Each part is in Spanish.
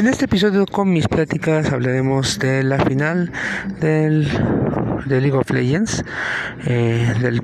En este episodio con mis pláticas hablaremos de la final del, de League of Legends, eh, del,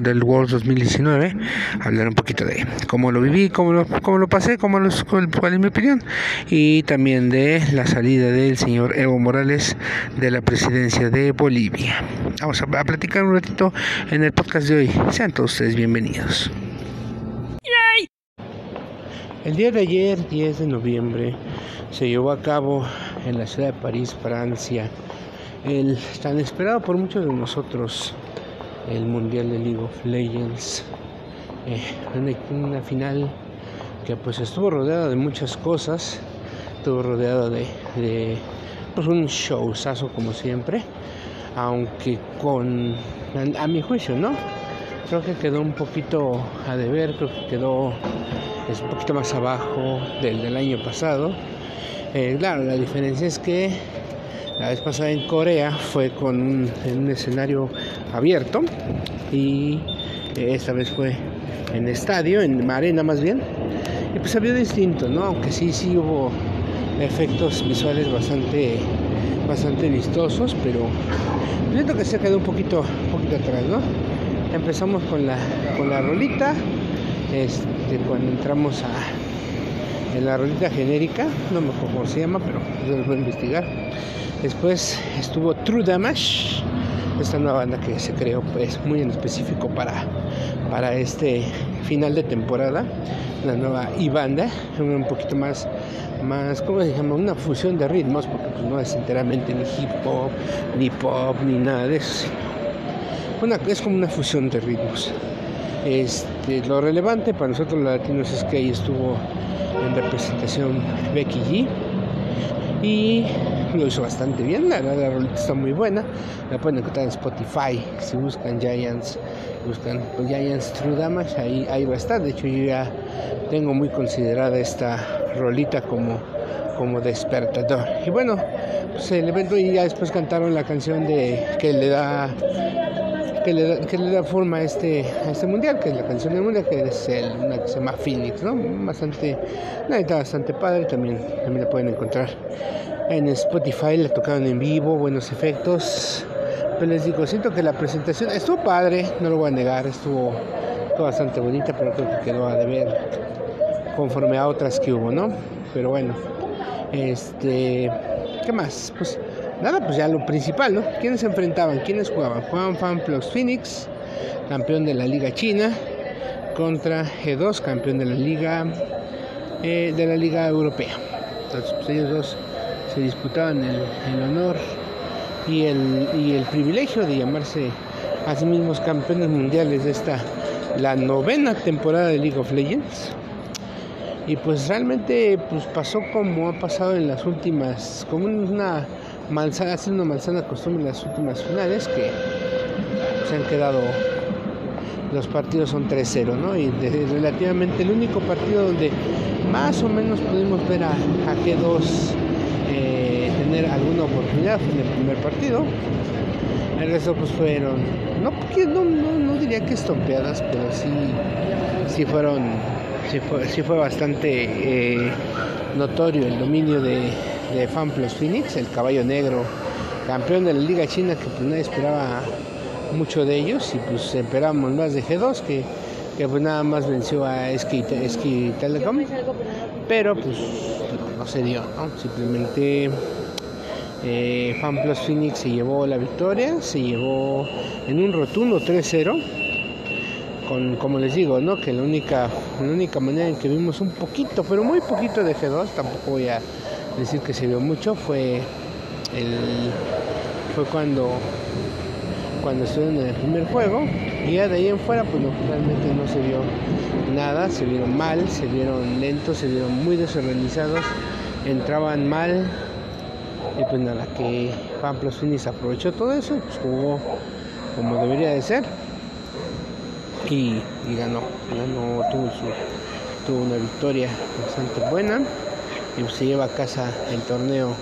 del, World 2019. Hablar un poquito de cómo lo viví, cómo lo, cómo lo pasé, cómo lo, cuál es mi opinión. Y también de la salida del señor Evo Morales de la presidencia de Bolivia. Vamos a, a platicar un ratito en el podcast de hoy. Sean todos ustedes bienvenidos. El día de ayer, 10 de noviembre, se llevó a cabo en la ciudad de París, Francia, el tan esperado por muchos de nosotros, el Mundial de League of Legends. Eh, una, final que pues estuvo rodeada de muchas cosas, estuvo rodeada de, pues un showzazo como siempre, aunque con, a, a mi juicio, ¿no? Creo que quedó un poquito a deber, creo que quedó es un poquito más abajo del del año pasado. Eh, claro, la diferencia es que la vez pasada en Corea fue con un, en un escenario abierto y eh, esta vez fue en estadio, en arena más bien. Y pues había distinto, ¿no? Aunque sí, sí hubo efectos visuales bastante, bastante vistosos, pero siento que se quedó un poquito, un poquito atrás, ¿no? Empezamos con la, con la rolita este, cuando entramos a en la rolita genérica, no me acuerdo cómo se llama, pero yo lo voy a investigar. Después estuvo True Damage, esta nueva banda que se creó pues muy en específico para, para este final de temporada, la nueva I-Banda, un poquito más, más, ¿cómo se llama? Una fusión de ritmos, porque pues, no es enteramente ni hip hop, ni pop, ni nada de eso. Una, es como una fusión de ritmos. Este, lo relevante para nosotros los latinos es que ahí estuvo en representación Becky G. Y lo hizo bastante bien, la, la, rolita está muy buena, la pueden encontrar en Spotify, si buscan Giants, buscan Giants True Damage, ahí, ahí va a estar, de hecho yo ya tengo muy considerada esta rolita como, como despertador. Y bueno, pues el evento y ya después cantaron la canción de que le da que le, que le da forma a este, a este mundial, que es la canción del mundial, que es el, una que se llama Phoenix, ¿no? Bastante, una está bastante padre, también, también la pueden encontrar en Spotify, la tocaron en vivo, buenos efectos. Pero les digo, siento que la presentación estuvo padre, no lo voy a negar, estuvo, estuvo bastante bonita, pero creo que quedó a deber conforme a otras que hubo, ¿no? Pero bueno, este, ¿qué más? Pues nada, pues ya lo principal, ¿no? ¿Quiénes se enfrentaban? ¿Quiénes jugaban? Juan Fan Plus Phoenix, campeón de la Liga China, contra G2, campeón de la Liga eh, de la Liga Europea. Entonces, pues ellos dos se disputaban el, honor y el, y el privilegio de llamarse a sí mismos campeones mundiales de esta la novena temporada de League of Legends y pues realmente pues pasó como ha pasado en las últimas como una manzana, ha sido una manzana costumbre en las últimas finales que se han quedado los partidos son 3-0, ¿no? Y relativamente el único partido donde más o menos pudimos ver a, a G2 eh, tener alguna oportunidad fue en el primer partido. El resto pues fueron, no, no, no, no diría que estompeadas, pero sí, sí fueron, sí fue, sí fue bastante eh, notorio el dominio de, de Fan Plus Phoenix, el caballo negro, campeón de la Liga China que pues nadie esperaba mucho de ellos y pues esperábamos más de G2 que, que pues nada más venció a Ski, Ski Telecom, pero pues no, se dio, simplemente eh, Fan Plus Phoenix se llevó la victoria, se llevó en un rotundo 3-0 con, como les digo, ¿no? que la única, la única manera en que vimos un poquito, pero muy poquito de G2, tampoco voy a decir que se vio mucho, fue el fue cuando cuando estuvieron en el primer juego y ya de ahí en fuera pues no, realmente no se vio nada, se vieron mal, se vieron lentos, se vieron muy desorganizados, entraban mal y pues nada, que Juan Plus Finis aprovechó todo eso pues jugó como debería de ser y, y ganó, ganó, tuvo, su, tuvo una victoria bastante buena y se lleva a casa el torneo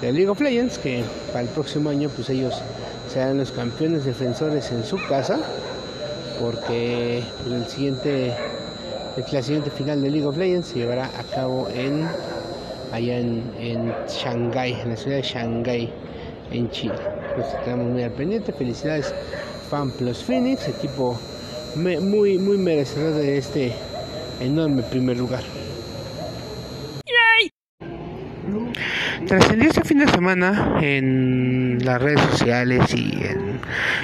de League of Legends que para el próximo año pues ellos serán los campeones defensores en su casa porque el siguiente la siguiente final de League of Legends se llevará a cabo en allá en, en Shanghái, en la ciudad de Shanghái, en Chile. Pues estamos muy al pendiente. Felicidades, Fan Plus Phoenix, equipo muy, muy merecedor de este enorme primer lugar. Trascendió este fin de semana en las redes sociales y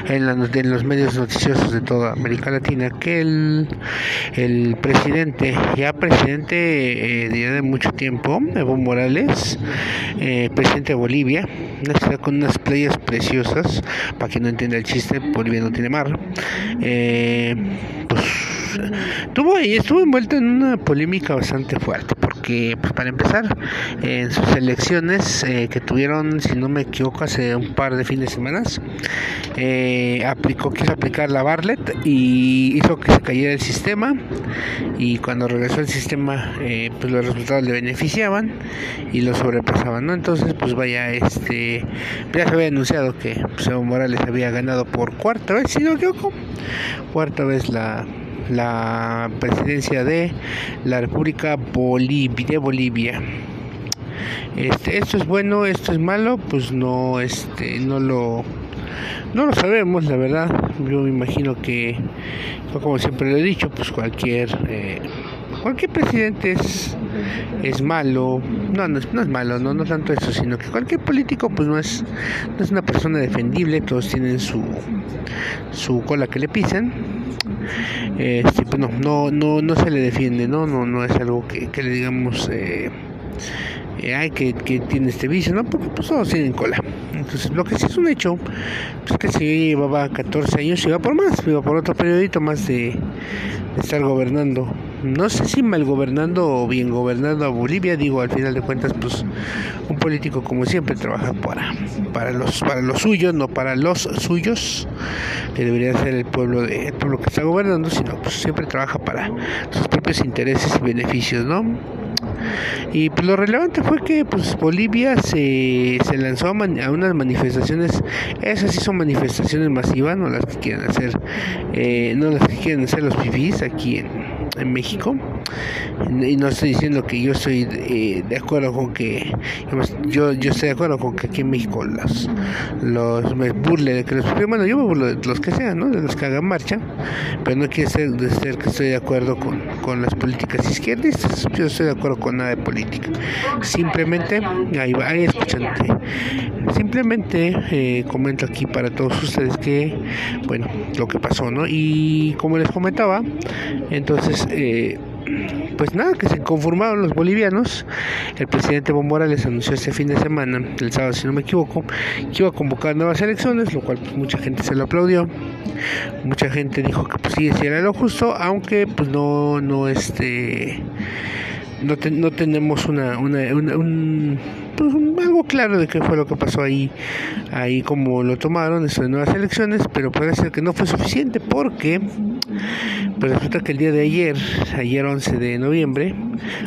en, los medios noticiosos de toda América Latina que el, el presidente, ya presidente eh, de mucho tiempo, Evo Morales, eh, presidente de Bolivia, una ciudad con unas playas preciosas, para quien no entienda el chiste, Bolivia no tiene mar, eh, pues tuvo estuvo envuelto en una polémica bastante fuerte porque pues para empezar en sus elecciones eh, que tuvieron si no me equivoco hace un par de fines de semanas eh, aplicó quiso aplicar la Barlet y hizo que se cayera el sistema. Y cuando regresó el sistema eh, pues los resultados le beneficiaban y lo sobrepasaban no entonces pues vaya este ya se había anunciado que pues, Evo Morales había ganado por cuarta vez si no me equivoco. Cuarta vez la la presidencia de la República Bolivia, de Bolivia. Este, esto es bueno, esto es malo, pues no, este, no lo, no lo sabemos, la verdad. Yo me imagino que, como siempre lo he dicho, pues cualquier, eh, cualquier presidente es, es malo. No, no es, no es malo, no, no tanto eso, sino que cualquier político, pues no es, no es una persona defendible. Todos tienen su, su cola que le pisan este, pues no, no, no, no se le defiende, no, no, no es algo que, que le digamos, eh, eh, ay, que, que, tiene este vicio, ¿no? Porque pues todos tienen cola. Entonces, lo que sí es un hecho, pues que si llevaba 14 años, iba por más, iba por otro periodito más de, estar gobernando. No sé si mal gobernando o bien gobernando a Bolivia, digo, al final de cuentas, pues un político como siempre trabaja para, para los para los suyos, no para los suyos, que debería ser el pueblo de el pueblo que está gobernando, sino pues siempre trabaja para sus propios intereses y beneficios, ¿no? Y pues lo relevante fue que pues Bolivia se, se lanzó a, unas manifestaciones, esas sí son manifestaciones masivas, no las que quieren hacer, eh, no las que quieren hacer los fifís aquí en, en México y no estoy diciendo que yo estoy eh, de acuerdo con que yo yo estoy de acuerdo con que aquí en México los los me burle de que los bueno yo me burlo de los que sean ¿no? de los que hagan marcha pero no quiere ser, de ser que estoy de acuerdo con, con las políticas izquierdistas. Yo estoy de acuerdo con nada de política. Simplemente ahí va ahí escuchante simplemente eh, comento aquí para todos ustedes que bueno lo que pasó no y como les comentaba entonces eh, pues nada, que se conformaron los bolivianos. El presidente Evo Morales anunció este fin de semana, el sábado si no me equivoco, que iba a convocar nuevas elecciones, lo cual pues, mucha gente se lo aplaudió. Mucha gente dijo que pues sí, sí era lo justo, aunque pues no, no este no, no tenemos una, una, un, pues, algo claro de qué fue lo que pasó ahí, ahí como lo tomaron estas nuevas elecciones, pero parece que no fue suficiente porque pues resulta que el día de ayer, ayer 11 de noviembre,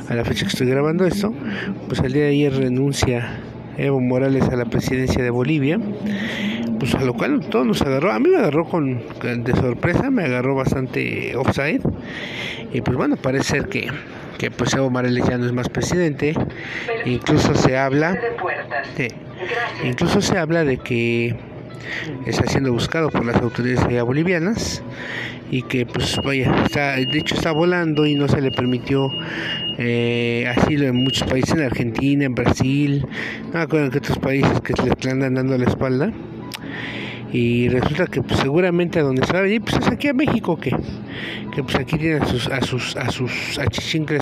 a la fecha que estoy grabando esto, pues el día de ayer renuncia Evo Morales a la presidencia de Bolivia pues a lo cual todo nos agarró, a mí me agarró con, de sorpresa, me agarró bastante offside. Y pues bueno, parece ser que que pues Evo Morales ya no es más presidente. Incluso se habla, incluso se habla de que está siendo buscado por las autoridades bolivianas y que pues vaya, está, de hecho está volando y no se le permitió eh, asilo en muchos países, en Argentina, en Brasil, no me acuerdo qué otros países que le andan dando la espalda. Y resulta que pues, seguramente a donde se va a venir pues es aquí a México que, que pues aquí tienen a sus a sus a sus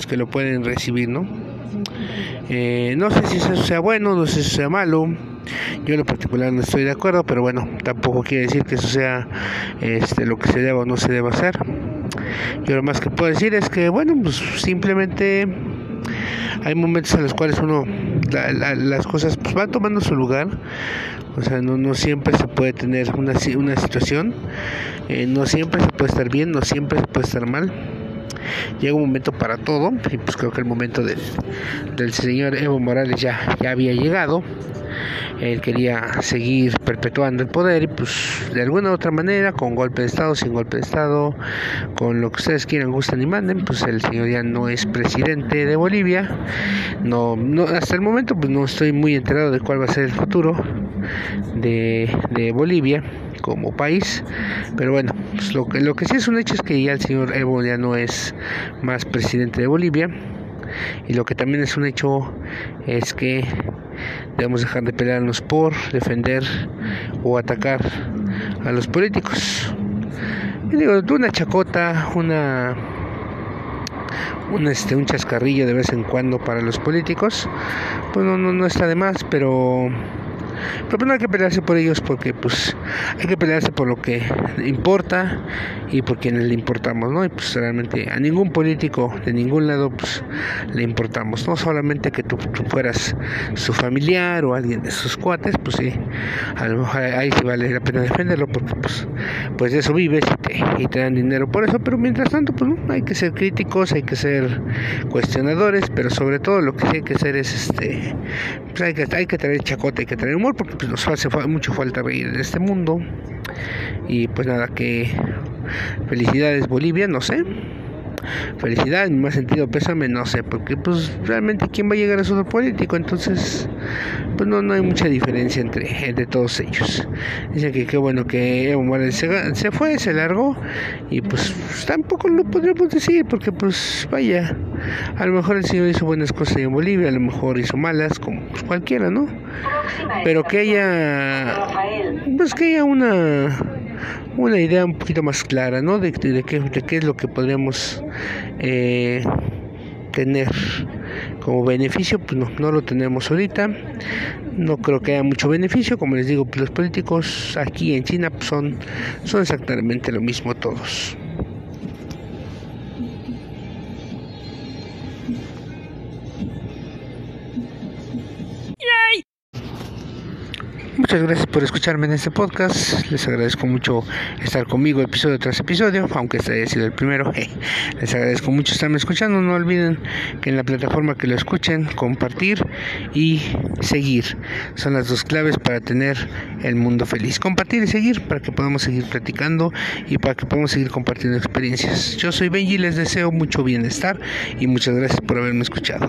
que lo pueden recibir no eh, no sé si eso sea bueno no sé si sea malo. Yo en lo particular no estoy de acuerdo pero bueno tampoco quiere decir que eso sea este lo que se deba o no se deba hacer. Yo lo más que puedo decir es que bueno pues simplemente hay momentos en los cuales uno las cosas pues, van tomando su lugar. O sea no, no siempre se puede tener una, una situación. Eh, no siempre se puede estar bien no siempre se puede estar mal llega un momento para todo y pues creo que el momento del, del señor Evo Morales ya, ya había llegado él quería seguir perpetuando el poder y pues de alguna u otra manera, con golpe de Estado, sin golpe de Estado, con lo que ustedes quieran, gusten y manden, pues el señor ya no es presidente de Bolivia. No, no hasta el momento pues no estoy muy enterado de cuál va a ser el futuro de, de Bolivia como país. Pero bueno, pues lo, que, lo que sí es un hecho es que ya el señor Evo ya no es más presidente de Bolivia. Y lo que también es un hecho es que debemos dejar de pelearnos por defender o atacar a los políticos. Y digo, una chacota, una un, este, un chascarrillo de vez en cuando para los políticos, pues no, no, no está de más, pero pero pues no hay que pelearse por ellos porque pues hay que pelearse por lo que importa y por quienes le importamos, ¿no? Y pues realmente a ningún político de ningún lado pues le importamos, no solamente que tú, fueras su familiar o alguien de sus cuates, pues sí, a lo mejor ahí sí vale la pena defenderlo porque pues, pues de eso vives y te, dan dinero por eso, pero mientras tanto pues no, hay que ser críticos, hay que ser cuestionadores, pero sobre todo lo que sí hay que hacer es este, pues hay que, hay que traer chacote, hay que traer humor porque pues, nos hace mucho falta reír en este mundo. Y pues nada, que felicidades Bolivia, no sé. Felicidades, en más sentido pésame, no sé, porque pues realmente quién va a llegar a ser político, entonces pues no, no hay mucha diferencia entre, entre todos ellos. Dicen que qué bueno que Evo Morales se, se, fue, se largó y pues tampoco lo podríamos decir porque pues vaya, a lo mejor el señor hizo buenas cosas en Bolivia, a lo mejor hizo malas, como pues, cualquiera, ¿no? Pero que haya, pues que haya una una idea un poquito más clara, ¿no? De, de, qué, de qué es lo que podríamos eh, tener como beneficio, pues no, no lo tenemos ahorita. No creo que haya mucho beneficio, como les digo, pues los políticos aquí en China son, son exactamente lo mismo todos. Muchas gracias por escucharme en este podcast. Les agradezco mucho estar conmigo episodio tras episodio, aunque este haya sido el primero. Les agradezco mucho estarme escuchando. No olviden que en la plataforma que lo escuchen, compartir y seguir son las dos claves para tener el mundo feliz. Compartir y seguir para que podamos seguir platicando y para que podamos seguir compartiendo experiencias. Yo soy Benji, les deseo mucho bienestar y muchas gracias por haberme escuchado.